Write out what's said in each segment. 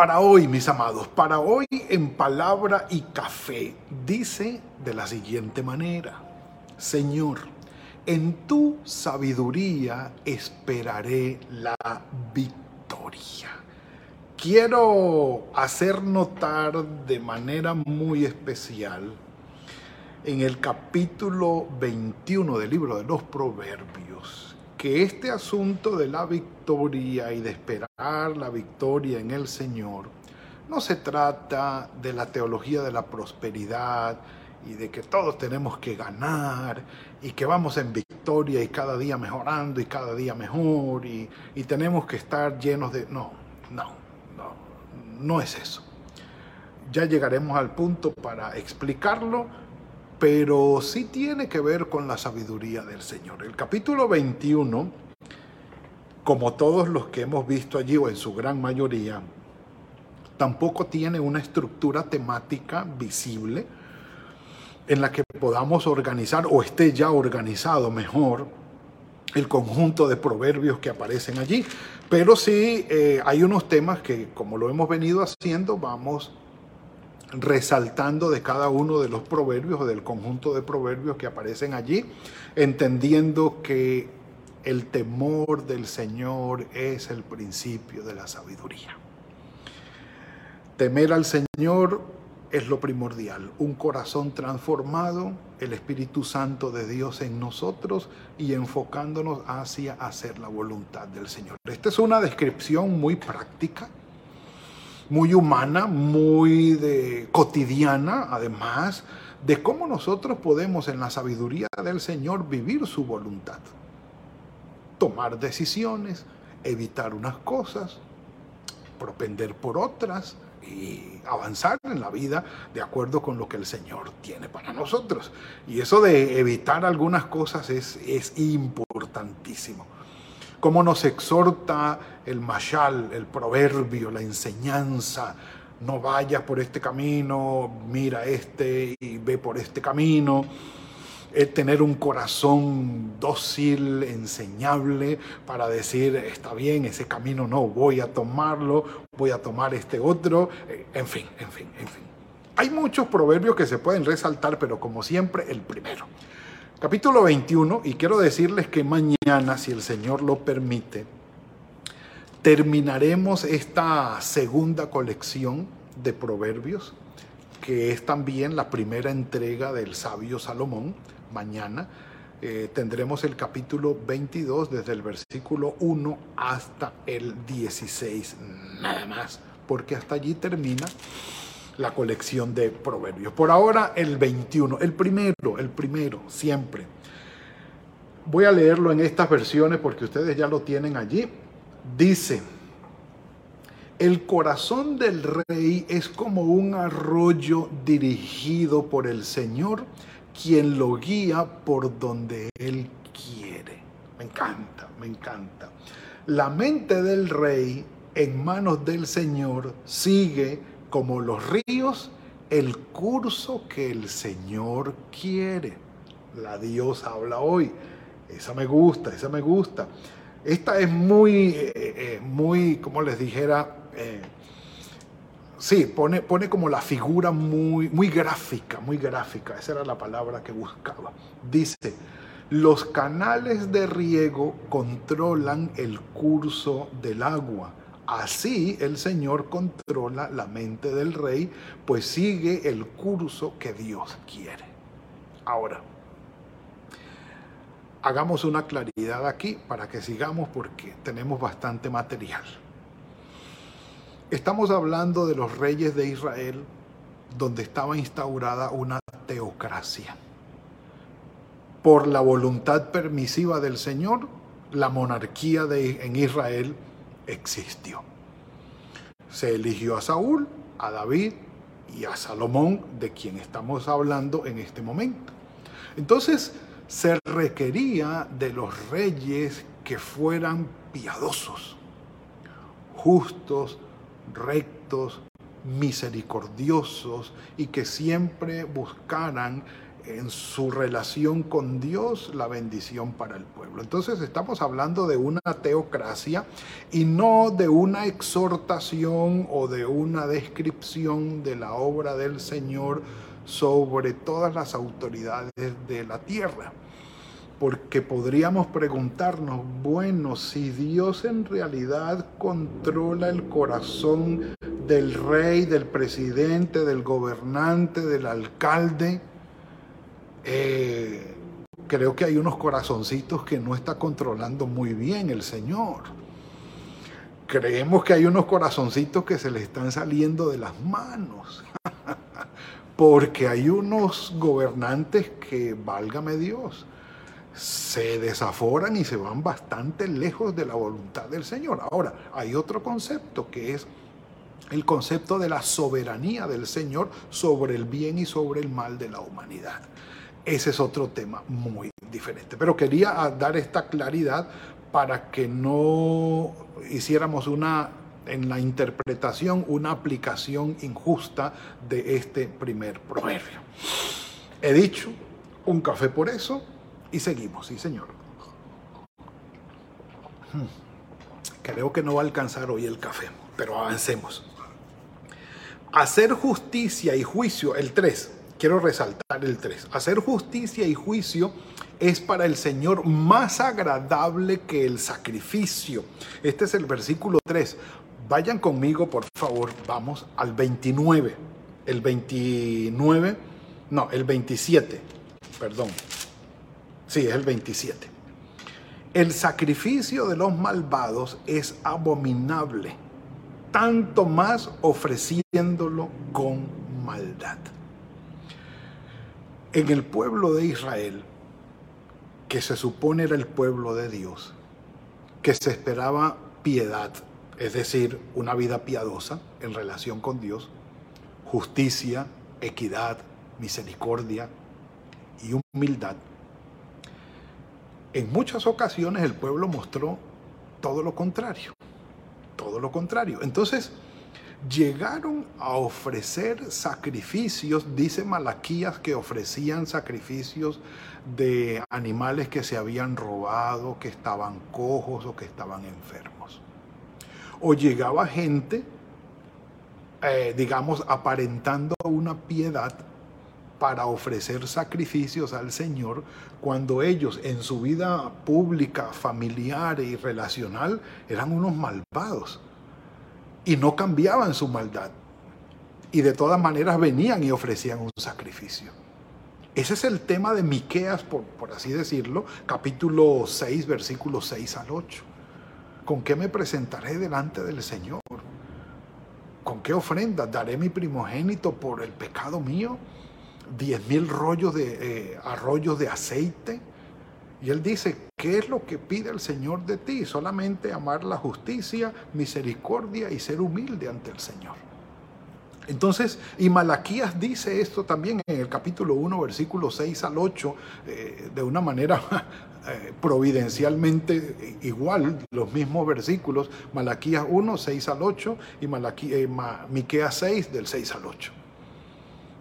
Para hoy, mis amados, para hoy en palabra y café, dice de la siguiente manera, Señor, en tu sabiduría esperaré la victoria. Quiero hacer notar de manera muy especial en el capítulo 21 del libro de los Proverbios que este asunto de la victoria y de esperar la victoria en el Señor no se trata de la teología de la prosperidad y de que todos tenemos que ganar y que vamos en victoria y cada día mejorando y cada día mejor y, y tenemos que estar llenos de... No, no, no, no es eso. Ya llegaremos al punto para explicarlo, pero sí tiene que ver con la sabiduría del Señor. El capítulo 21, como todos los que hemos visto allí, o en su gran mayoría, tampoco tiene una estructura temática visible en la que podamos organizar o esté ya organizado mejor el conjunto de proverbios que aparecen allí. Pero sí eh, hay unos temas que, como lo hemos venido haciendo, vamos resaltando de cada uno de los proverbios o del conjunto de proverbios que aparecen allí, entendiendo que el temor del Señor es el principio de la sabiduría. Temer al Señor es lo primordial, un corazón transformado, el Espíritu Santo de Dios en nosotros y enfocándonos hacia hacer la voluntad del Señor. Esta es una descripción muy práctica muy humana, muy de, cotidiana, además, de cómo nosotros podemos en la sabiduría del Señor vivir su voluntad. Tomar decisiones, evitar unas cosas, propender por otras y avanzar en la vida de acuerdo con lo que el Señor tiene para nosotros. Y eso de evitar algunas cosas es, es importantísimo cómo nos exhorta el mashal, el proverbio, la enseñanza. No vayas por este camino, mira este y ve por este camino. Es tener un corazón dócil, enseñable, para decir, está bien, ese camino no, voy a tomarlo, voy a tomar este otro, en fin, en fin, en fin. Hay muchos proverbios que se pueden resaltar, pero como siempre, el primero capítulo 21, y quiero decirles que mañana, si el Señor lo permite, terminaremos esta segunda colección de proverbios, que es también la primera entrega del sabio Salomón. Mañana eh, tendremos el capítulo 22 desde el versículo 1 hasta el 16, nada más, porque hasta allí termina la colección de proverbios. Por ahora el 21, el primero, el primero, siempre. Voy a leerlo en estas versiones porque ustedes ya lo tienen allí. Dice, el corazón del rey es como un arroyo dirigido por el Señor, quien lo guía por donde él quiere. Me encanta, me encanta. La mente del rey en manos del Señor sigue como los ríos, el curso que el Señor quiere. La Dios habla hoy. Esa me gusta, esa me gusta. Esta es muy, eh, eh, muy, como les dijera, eh, sí, pone, pone como la figura muy, muy gráfica, muy gráfica. Esa era la palabra que buscaba. Dice, los canales de riego controlan el curso del agua Así el Señor controla la mente del rey, pues sigue el curso que Dios quiere. Ahora, hagamos una claridad aquí para que sigamos porque tenemos bastante material. Estamos hablando de los reyes de Israel, donde estaba instaurada una teocracia. Por la voluntad permisiva del Señor, la monarquía de, en Israel existió. Se eligió a Saúl, a David y a Salomón, de quien estamos hablando en este momento. Entonces, se requería de los reyes que fueran piadosos, justos, rectos, misericordiosos y que siempre buscaran en su relación con Dios la bendición para el pueblo. Entonces estamos hablando de una teocracia y no de una exhortación o de una descripción de la obra del Señor sobre todas las autoridades de la tierra. Porque podríamos preguntarnos, bueno, si Dios en realidad controla el corazón del rey, del presidente, del gobernante, del alcalde, eh, creo que hay unos corazoncitos que no está controlando muy bien el Señor. Creemos que hay unos corazoncitos que se le están saliendo de las manos. Porque hay unos gobernantes que, válgame Dios, se desaforan y se van bastante lejos de la voluntad del Señor. Ahora, hay otro concepto que es el concepto de la soberanía del Señor sobre el bien y sobre el mal de la humanidad. Ese es otro tema muy diferente. Pero quería dar esta claridad para que no hiciéramos una en la interpretación una aplicación injusta de este primer proverbio. He dicho un café por eso y seguimos, sí señor. Hmm. Creo que no va a alcanzar hoy el café, pero avancemos. Hacer justicia y juicio, el 3, quiero resaltar el 3. Hacer justicia y juicio es para el Señor más agradable que el sacrificio. Este es el versículo 3. Vayan conmigo, por favor, vamos al 29. El 29, no, el 27, perdón. Sí, es el 27. El sacrificio de los malvados es abominable, tanto más ofreciéndolo con maldad en el pueblo de Israel, que se supone era el pueblo de Dios, que se esperaba piedad, es decir, una vida piadosa en relación con Dios, justicia, equidad, misericordia y humildad. En muchas ocasiones el pueblo mostró todo lo contrario, todo lo contrario. Entonces, llegaron a ofrecer sacrificios, dice Malaquías que ofrecían sacrificios de animales que se habían robado, que estaban cojos o que estaban enfermos. O llegaba gente, eh, digamos, aparentando una piedad para ofrecer sacrificios al Señor cuando ellos en su vida pública, familiar y relacional eran unos malvados y no cambiaban su maldad. Y de todas maneras venían y ofrecían un sacrificio. Ese es el tema de Miqueas, por, por así decirlo, capítulo 6, versículos 6 al 8. ¿Con qué me presentaré delante del Señor? ¿Con qué ofrenda? ¿Daré mi primogénito por el pecado mío? ¿Diez mil rollos de eh, arroyos de aceite? Y él dice, ¿qué es lo que pide el Señor de ti? Solamente amar la justicia, misericordia y ser humilde ante el Señor. Entonces, y Malaquías dice esto también en el capítulo 1, versículos 6 al 8, eh, de una manera eh, providencialmente igual, los mismos versículos, Malaquías 1, 6 al 8 y eh, Miqueas 6, del 6 al 8.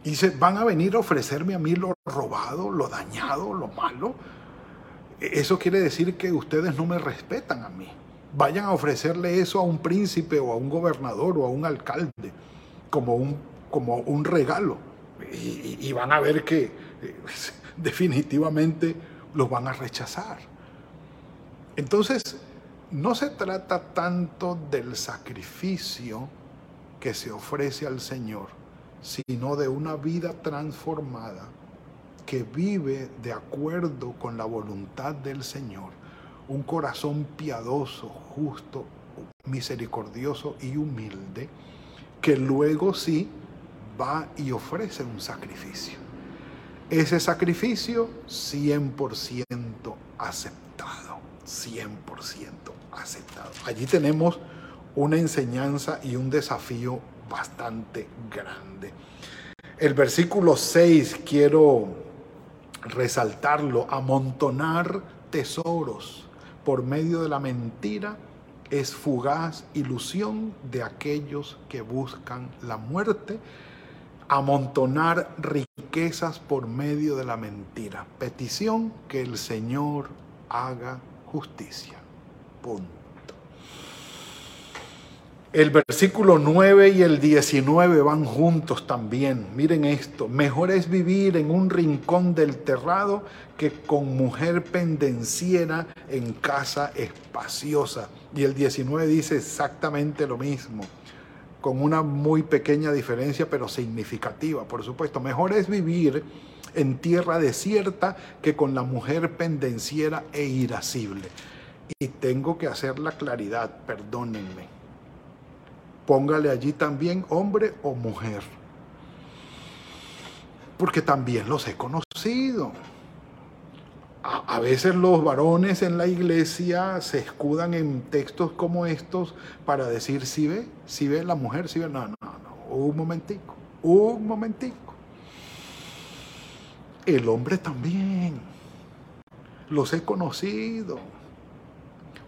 dice, van a venir a ofrecerme a mí lo robado, lo dañado, lo malo eso quiere decir que ustedes no me respetan a mí. Vayan a ofrecerle eso a un príncipe o a un gobernador o a un alcalde como un, como un regalo. Y, van a ver que eh, definitivamente los van a rechazar. Entonces, no se trata tanto del sacrificio que se ofrece al Señor, sino de una vida transformada que vive de acuerdo con la voluntad del Señor, un corazón piadoso, justo, misericordioso y humilde, que luego sí va y ofrece un sacrificio. Ese sacrificio 100% aceptado, 100% aceptado. Allí tenemos una enseñanza y un desafío bastante grande. El versículo 6 quiero resaltarlo, amontonar tesoros por medio de la mentira es fugaz ilusión de aquellos que buscan la muerte, amontonar riquezas por medio de la mentira. Petición que el Señor haga justicia. Punto. El versículo 9 y el 19 van juntos también. Miren esto. Mejor es vivir en un rincón del terrado que con mujer pendenciera en casa espaciosa. Y el 19 dice exactamente lo mismo, con una muy pequeña diferencia, pero significativa, por supuesto. Mejor es vivir en tierra desierta que con la mujer pendenciera e irascible. Y tengo que hacer la claridad, perdónenme póngale allí también hombre o mujer. Porque también los he conocido. A, veces los varones en la iglesia se escudan en textos como estos para decir, si ve, si ve la mujer, si ve, no, no, no, un momentico, un momentico. El hombre también. Los he conocido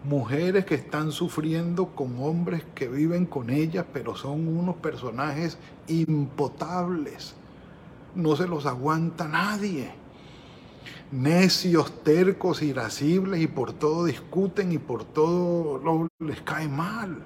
mujeres que están sufriendo con hombres que viven con ellas, pero son unos personajes impotables. No se los aguanta nadie. Necios, tercos, irascibles y por todo discuten y por todo les cae mal.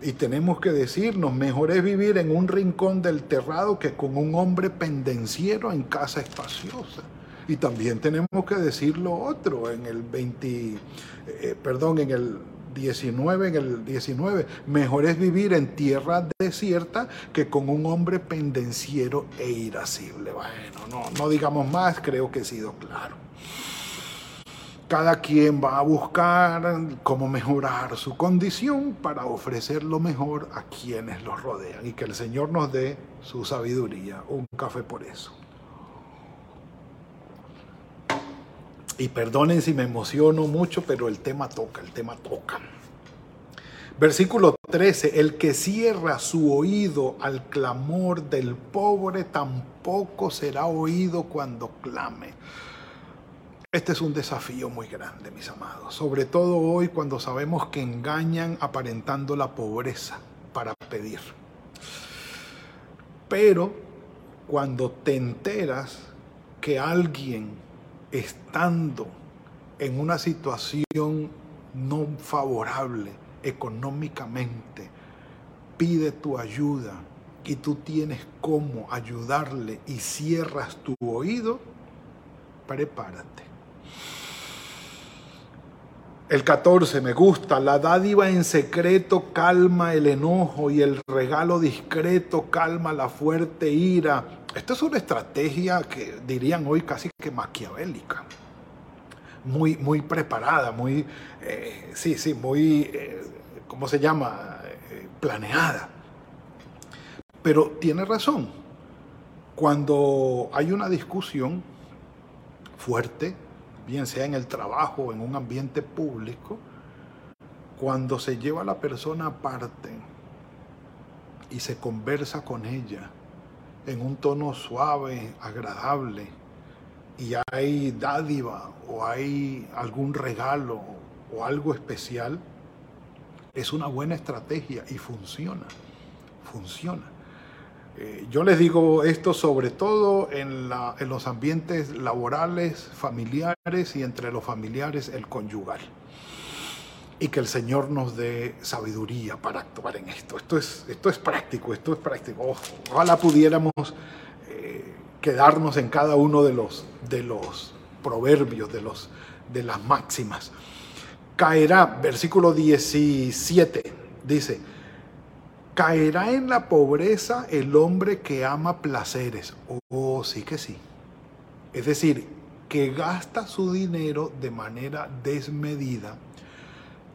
Y tenemos que decirnos, mejor es vivir en un rincón del terrado que con un hombre pendenciero en casa espaciosa. Y también tenemos que decir lo otro, en el 20, eh, perdón, en el 19, en el 19, mejor es vivir en tierra desierta que con un hombre pendenciero e irascible. Bueno, no, no digamos más, creo que he sido claro. Cada quien va a buscar cómo mejorar su condición para ofrecer lo mejor a quienes los rodean y que el Señor nos dé su sabiduría. Un café por eso. Y perdonen si me emociono mucho, pero el tema toca, el tema toca. Versículo 13, el que cierra su oído al clamor del pobre tampoco será oído cuando clame. Este es un desafío muy grande, mis amados, sobre todo hoy cuando sabemos que engañan aparentando la pobreza para pedir. Pero cuando te enteras que alguien estando en una situación no favorable económicamente, pide tu ayuda y tú tienes cómo ayudarle y cierras tu oído, prepárate. El 14 me gusta, la dádiva en secreto calma el enojo y el regalo discreto calma la fuerte ira. Esta es una estrategia que dirían hoy casi que maquiavélica, muy, muy preparada, muy, eh, sí, sí, muy, eh, ¿cómo se llama? Eh, planeada. Pero tiene razón, cuando hay una discusión fuerte, bien sea en el trabajo o en un ambiente público, cuando se lleva a la persona aparte y se conversa con ella, en un tono suave, agradable, y hay dádiva o hay algún regalo o algo especial, es una buena estrategia y funciona, funciona. Eh, yo les digo esto sobre todo en, en los ambientes laborales, familiares y entre los familiares el conyugal y que el Señor nos dé sabiduría para actuar en esto. Esto es, esto es práctico, esto es práctico. Ojalá pudiéramos eh, quedarnos en cada uno de los, de los proverbios, de, los, de las máximas. Caerá, versículo 17, dice, caerá en la pobreza el hombre que ama placeres. Oh, sí que sí. Es decir, que gasta su dinero de manera desmedida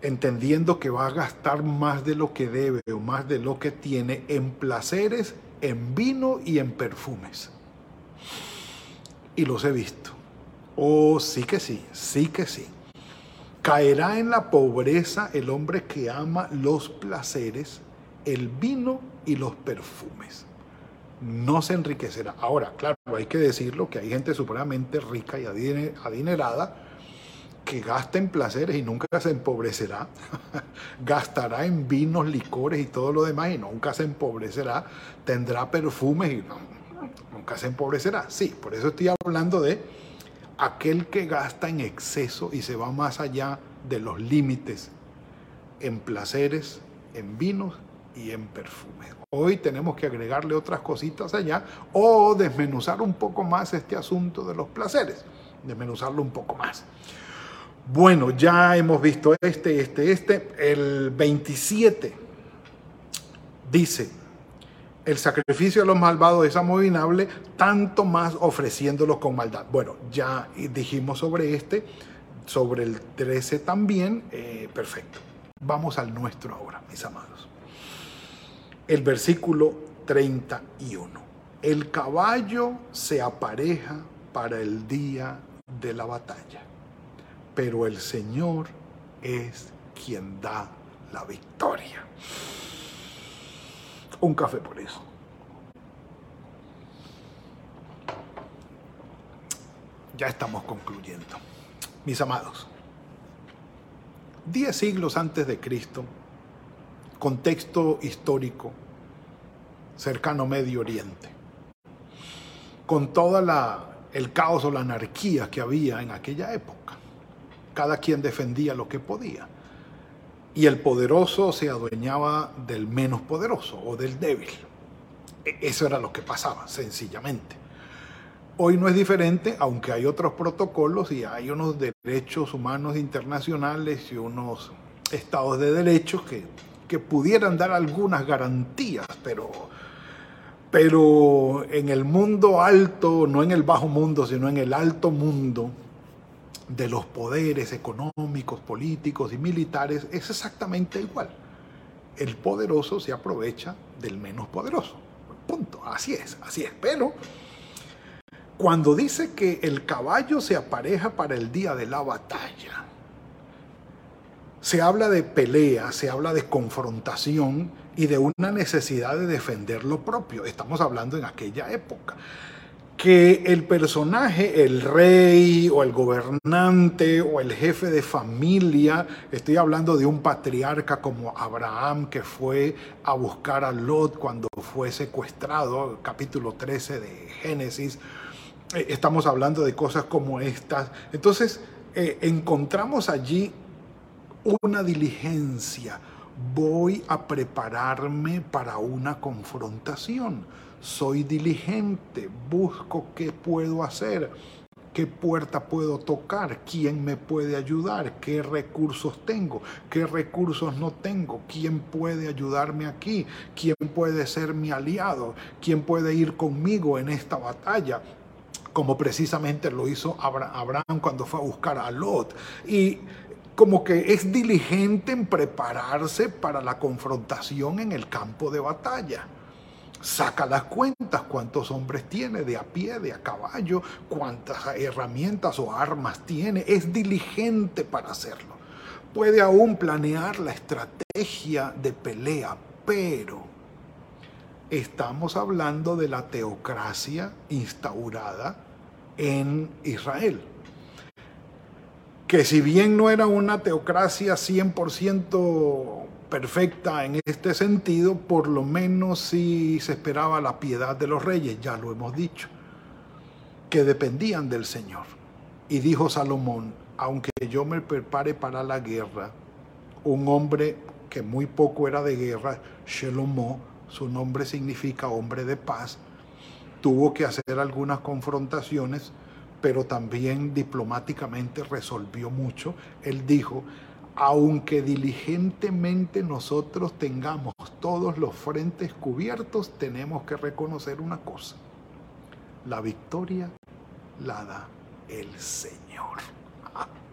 entendiendo que va a gastar más de lo que debe o más de lo que tiene en placeres, en vino y en perfumes. Y los he visto. Oh, sí que sí, sí que sí. Caerá en la pobreza el hombre que ama los placeres, el vino y los perfumes. No se enriquecerá. Ahora, claro, hay que decirlo que hay gente supremamente rica y adinerada que gasta en placeres y nunca se empobrecerá. Gastará en vinos, licores y todo lo demás y nunca se empobrecerá. Tendrá perfumes y nunca se empobrecerá. Sí, por eso estoy hablando de aquel que gasta en exceso y se va más allá de los límites en placeres, en vinos y en perfumes. Hoy tenemos que agregarle otras cositas allá o desmenuzar un poco más este asunto de los placeres, desmenuzarlo un poco más. Bueno, ya hemos visto este, este, este. El 27 dice, el sacrificio de los malvados es amovinable, tanto más ofreciéndolo con maldad. Bueno, ya dijimos sobre este, sobre el 13 también, eh, perfecto. Vamos al nuestro ahora, mis amados. El versículo 31. El caballo se apareja para el día de la batalla, pero el Señor es quien da la victoria. Un café por eso. Ya estamos concluyendo. Mis amados, Diez siglos antes de Cristo, contexto histórico, cercano Medio Oriente, con todo el caos o la anarquía que había en aquella época. Cada quien defendía lo que podía. Y el poderoso se adueñaba del menos poderoso o del débil. E, eso era lo que pasaba, sencillamente. Hoy no es diferente, aunque hay otros protocolos y hay unos derechos humanos internacionales y unos estados de derechos que, que pudieran dar algunas garantías, pero, pero en el mundo alto, no en el bajo mundo, sino en el alto mundo de los poderes económicos, políticos y militares, es exactamente igual. El poderoso se aprovecha del menos poderoso. Punto. Así es, así es. Pero cuando dice que el caballo se apareja para el día de la batalla, se habla de pelea, se habla de confrontación y de una necesidad de defender lo propio. Estamos hablando en aquella época. Que el personaje, el rey o el gobernante o el jefe de familia, estoy hablando de un patriarca como Abraham que fue a buscar a Lot cuando fue secuestrado, capítulo 13 de Génesis, eh, estamos hablando de cosas como estas. Entonces, eh, encontramos allí una diligencia. Voy a prepararme para una confrontación. Soy diligente, busco qué puedo hacer, qué puerta puedo tocar, quién me puede ayudar, qué recursos tengo, qué recursos no tengo, quién puede ayudarme aquí, quién puede ser mi aliado, quién puede ir conmigo en esta batalla como precisamente lo hizo Abraham cuando fue a buscar a Lot. Y como que es diligente en prepararse para la confrontación en el campo de batalla. Saca las cuentas, cuántos hombres tiene de a pie, de a caballo, cuántas herramientas o armas tiene. Es diligente para hacerlo. Puede aún planear la estrategia de pelea, pero estamos hablando de la teocracia instaurada en Israel. Que si bien no era una teocracia 100% perfecta en este sentido, por lo menos sí se esperaba la piedad de los reyes, ya lo hemos dicho, que dependían del Señor. Y dijo Salomón, aunque yo me prepare para la guerra, un hombre que muy poco era de guerra, Shelomó, su nombre significa hombre de paz, tuvo que hacer algunas confrontaciones, pero también diplomáticamente resolvió mucho. Él dijo, aunque diligentemente nosotros tengamos todos los frentes cubiertos, tenemos que reconocer una cosa. La victoria la da el Señor.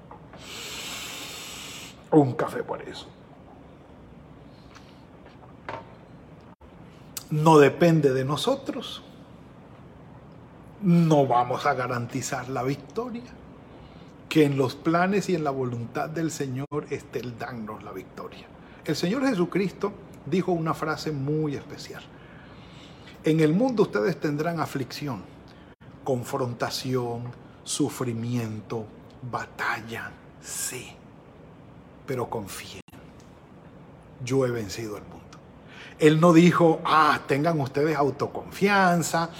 Un café por eso. No depende de nosotros no vamos a garantizar la victoria. Que en los planes y en la voluntad del Señor esté el darnos la victoria. El Señor Jesucristo dijo una frase muy especial. En el mundo ustedes tendrán aflicción, confrontación, sufrimiento, batalla, sí, pero confíen, yo he vencido el mundo. Él no dijo, ah, tengan ustedes autoconfianza,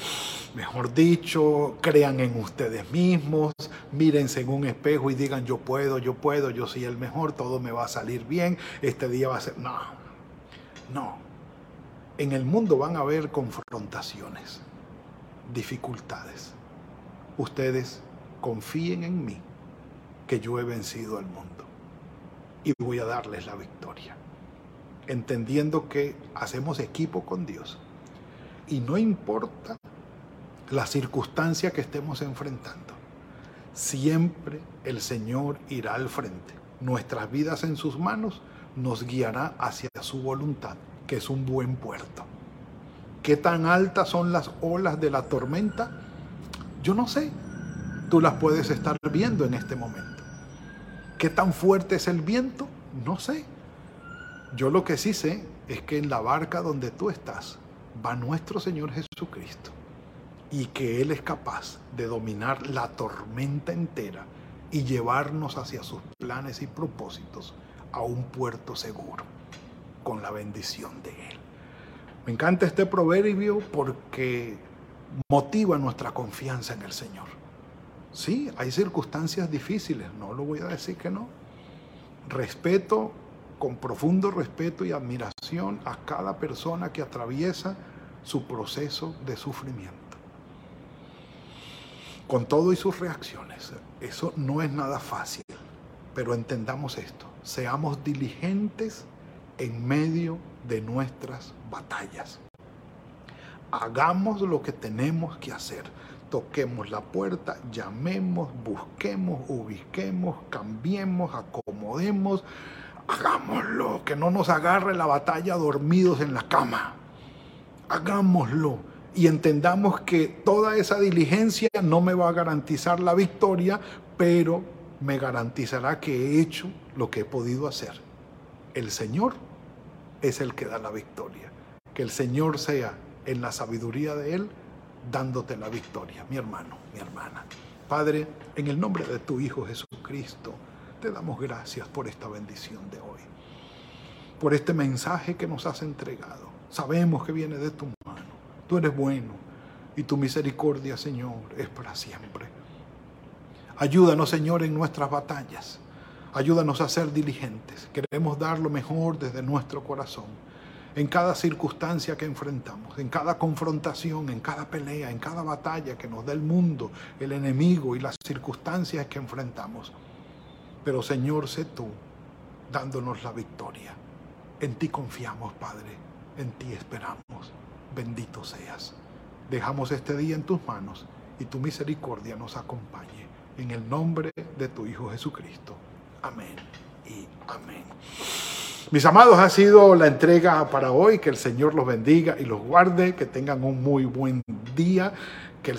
mejor dicho, crean en ustedes mismos, mírense en un espejo y digan, yo puedo, yo puedo, yo soy el mejor, todo me va a salir bien, este día va a ser... No, no. En el mundo van a haber confrontaciones, dificultades. Ustedes confíen en mí, que yo he vencido al mundo y voy a darles la victoria entendiendo que hacemos equipo con Dios. Y no importa la circunstancia que estemos enfrentando, siempre el Señor irá al frente. Nuestras vidas en sus manos nos guiará hacia su voluntad, que es un buen puerto. ¿Qué tan altas son las olas de la tormenta? Yo no sé. Tú las puedes estar viendo en este momento. ¿Qué tan fuerte es el viento? No sé. Yo lo que sí sé es que en la barca donde tú estás va nuestro Señor Jesucristo y que Él es capaz de dominar la tormenta entera y llevarnos hacia sus planes y propósitos a un puerto seguro con la bendición de Él. Me encanta este proverbio porque motiva nuestra confianza en el Señor. Sí, hay circunstancias difíciles, no lo voy a decir que no. Respeto con profundo respeto y admiración a cada persona que atraviesa su proceso de sufrimiento. Con todo y sus reacciones. Eso no es nada fácil, pero entendamos esto. Seamos diligentes en medio de nuestras batallas. Hagamos lo que tenemos que hacer. Toquemos la puerta, llamemos, busquemos, ubiquemos, cambiemos, acomodemos, hagámoslo, que no nos agarre la batalla dormidos en la cama. Hagámoslo y entendamos que toda esa diligencia no me va a garantizar la victoria, pero me garantizará que he hecho lo que he podido hacer. El Señor es el que da la victoria. Que el Señor sea en la sabiduría de Él dándote la victoria, mi hermano, mi hermana. Padre, en el nombre de tu Hijo Jesucristo, te damos gracias por esta bendición de hoy, por este mensaje que nos has entregado. Sabemos que viene de tu mano. Tú eres bueno y tu misericordia, Señor, es para siempre. Ayúdanos, Señor, en nuestras batallas. Ayúdanos a ser diligentes. Queremos dar lo mejor desde nuestro corazón. En cada circunstancia que enfrentamos, en cada confrontación, en cada pelea, en cada batalla que nos da el mundo, el enemigo y las circunstancias que enfrentamos. Pero Señor, sé tú dándonos la victoria. En ti confiamos, Padre. En ti esperamos. Bendito seas. Dejamos este día en tus manos y tu misericordia nos acompañe. En el nombre de tu Hijo Jesucristo. Amén y amén. Mis amados, ha sido la entrega para hoy. Que el Señor los bendiga y los guarde. Que tengan un muy buen día. Que el